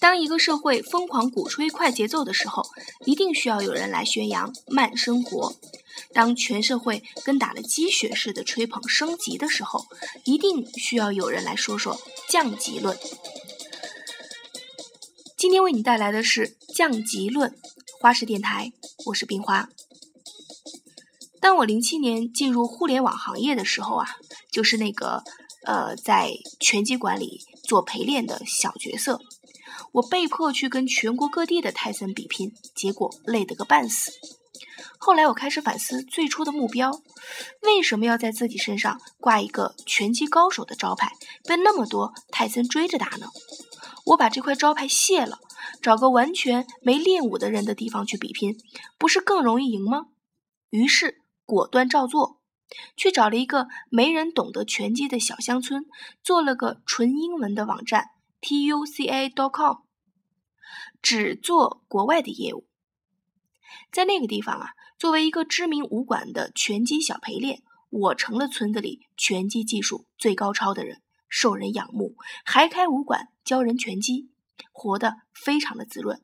当一个社会疯狂鼓吹快节奏的时候，一定需要有人来宣扬慢生活；当全社会跟打了鸡血似的吹捧升级的时候，一定需要有人来说说降级论。今天为你带来的是降级论，花式电台，我是冰花。当我零七年进入互联网行业的时候啊，就是那个呃，在拳击馆里做陪练的小角色。我被迫去跟全国各地的泰森比拼，结果累得个半死。后来我开始反思最初的目标，为什么要在自己身上挂一个拳击高手的招牌，被那么多泰森追着打呢？我把这块招牌卸了，找个完全没练武的人的地方去比拼，不是更容易赢吗？于是果断照做，去找了一个没人懂得拳击的小乡村，做了个纯英文的网站。T U C A dot com 只做国外的业务，在那个地方啊，作为一个知名武馆的拳击小陪练，我成了村子里拳击技术最高超的人，受人仰慕，还开武馆教人拳击，活得非常的滋润。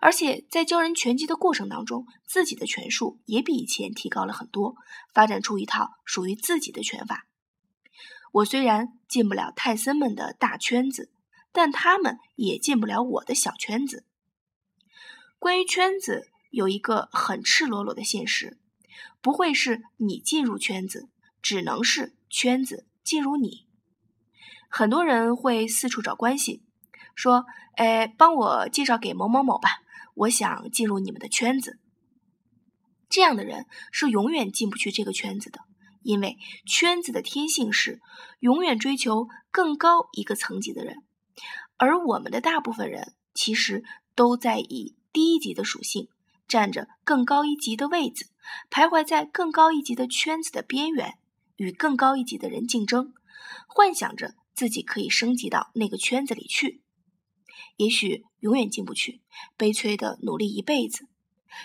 而且在教人拳击的过程当中，自己的拳术也比以前提高了很多，发展出一套属于自己的拳法。我虽然进不了泰森们的大圈子。但他们也进不了我的小圈子。关于圈子，有一个很赤裸裸的现实：不会是你进入圈子，只能是圈子进入你。很多人会四处找关系，说：“哎，帮我介绍给某某某吧，我想进入你们的圈子。”这样的人是永远进不去这个圈子的，因为圈子的天性是永远追求更高一个层级的人。而我们的大部分人其实都在以低一级的属性，占着更高一级的位子，徘徊在更高一级的圈子的边缘，与更高一级的人竞争，幻想着自己可以升级到那个圈子里去。也许永远进不去，悲催的努力一辈子；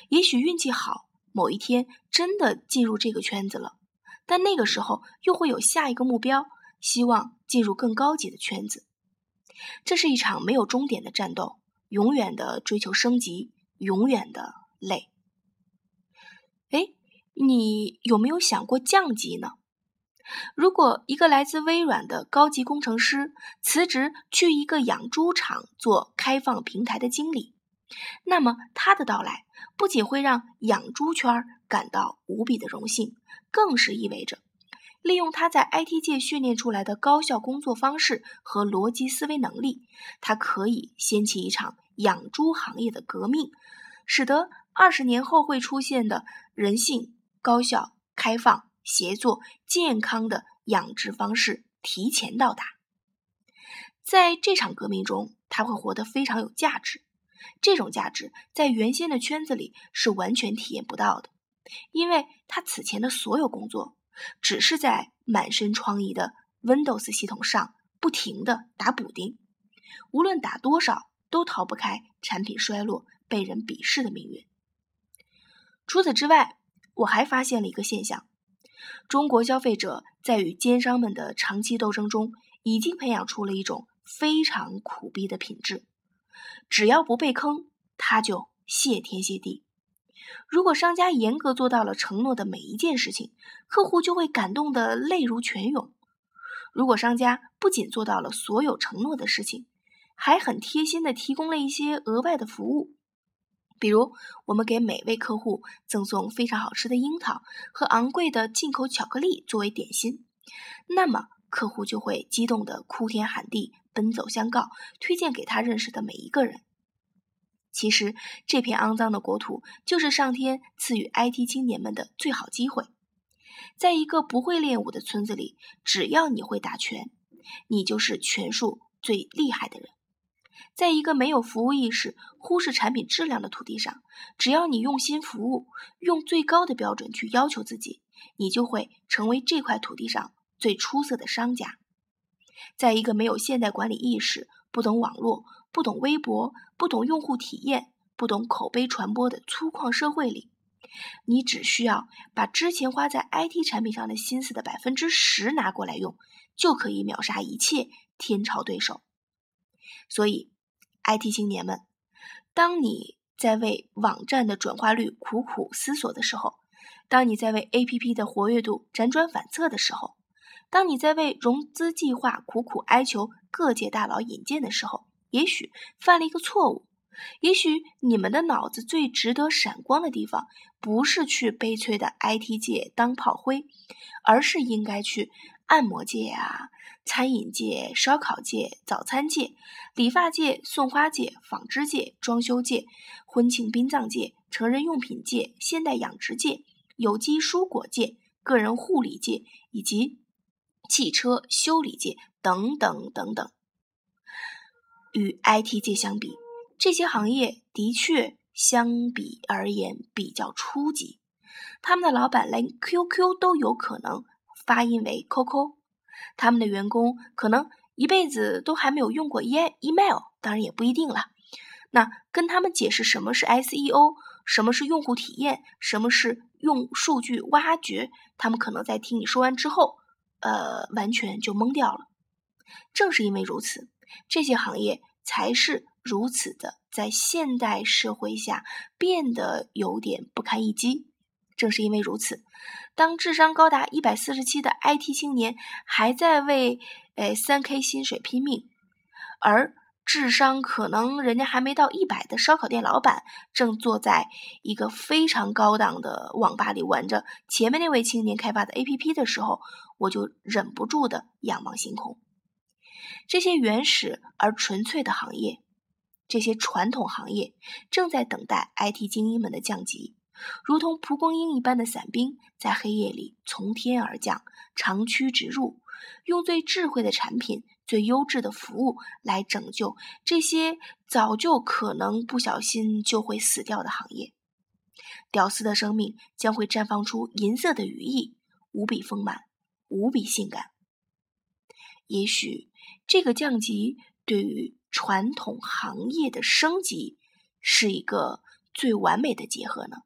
也许运气好，某一天真的进入这个圈子了，但那个时候又会有下一个目标，希望进入更高级的圈子。这是一场没有终点的战斗，永远的追求升级，永远的累。哎，你有没有想过降级呢？如果一个来自微软的高级工程师辞职去一个养猪场做开放平台的经理，那么他的到来不仅会让养猪圈感到无比的荣幸，更是意味着。利用他在 IT 界训练出来的高效工作方式和逻辑思维能力，他可以掀起一场养猪行业的革命，使得二十年后会出现的人性、高效、开放、协作、健康的养殖方式提前到达。在这场革命中，他会活得非常有价值。这种价值在原先的圈子里是完全体验不到的，因为他此前的所有工作。只是在满身疮痍的 Windows 系统上不停的打补丁，无论打多少，都逃不开产品衰落、被人鄙视的命运。除此之外，我还发现了一个现象：中国消费者在与奸商们的长期斗争中，已经培养出了一种非常苦逼的品质。只要不被坑，他就谢天谢地。如果商家严格做到了承诺的每一件事情，客户就会感动得泪如泉涌。如果商家不仅做到了所有承诺的事情，还很贴心的提供了一些额外的服务，比如我们给每位客户赠送非常好吃的樱桃和昂贵的进口巧克力作为点心，那么客户就会激动的哭天喊地，奔走相告，推荐给他认识的每一个人。其实，这片肮脏的国土就是上天赐予 IT 青年们的最好机会。在一个不会练武的村子里，只要你会打拳，你就是拳术最厉害的人；在一个没有服务意识、忽视产品质量的土地上，只要你用心服务，用最高的标准去要求自己，你就会成为这块土地上最出色的商家。在一个没有现代管理意识、不懂网络。不懂微博、不懂用户体验、不懂口碑传播的粗犷社会里，你只需要把之前花在 IT 产品上的心思的百分之十拿过来用，就可以秒杀一切天朝对手。所以，IT 青年们，当你在为网站的转化率苦苦思索的时候，当你在为 APP 的活跃度辗转反侧的时候，当你在为融资计划苦苦哀求各界大佬引荐的时候，也许犯了一个错误。也许你们的脑子最值得闪光的地方，不是去悲催的 IT 界当炮灰，而是应该去按摩界啊、餐饮界、烧烤界、早餐界、理发界、送花界、纺织界、装修界、婚庆殡葬界、成人用品界、现代养殖界、有机蔬果界、个人护理界以及汽车修理界等等等等。与 IT 界相比。这些行业的确相比而言比较初级，他们的老板连 QQ 都有可能发音为 QQ，他们的员工可能一辈子都还没有用过 E email，当然也不一定了。那跟他们解释什么是 SEO，什么是用户体验，什么是用数据挖掘，他们可能在听你说完之后，呃，完全就懵掉了。正是因为如此，这些行业才是。如此的，在现代社会下变得有点不堪一击。正是因为如此，当智商高达一百四十七的 IT 青年还在为诶三 K 薪水拼命，而智商可能人家还没到一百的烧烤店老板正坐在一个非常高档的网吧里玩着前面那位青年开发的 APP 的时候，我就忍不住的仰望星空。这些原始而纯粹的行业。这些传统行业正在等待 IT 精英们的降级，如同蒲公英一般的伞兵在黑夜里从天而降，长驱直入，用最智慧的产品、最优质的服务来拯救这些早就可能不小心就会死掉的行业。屌丝的生命将会绽放出银色的羽翼，无比丰满，无比性感。也许这个降级对于。传统行业的升级是一个最完美的结合呢。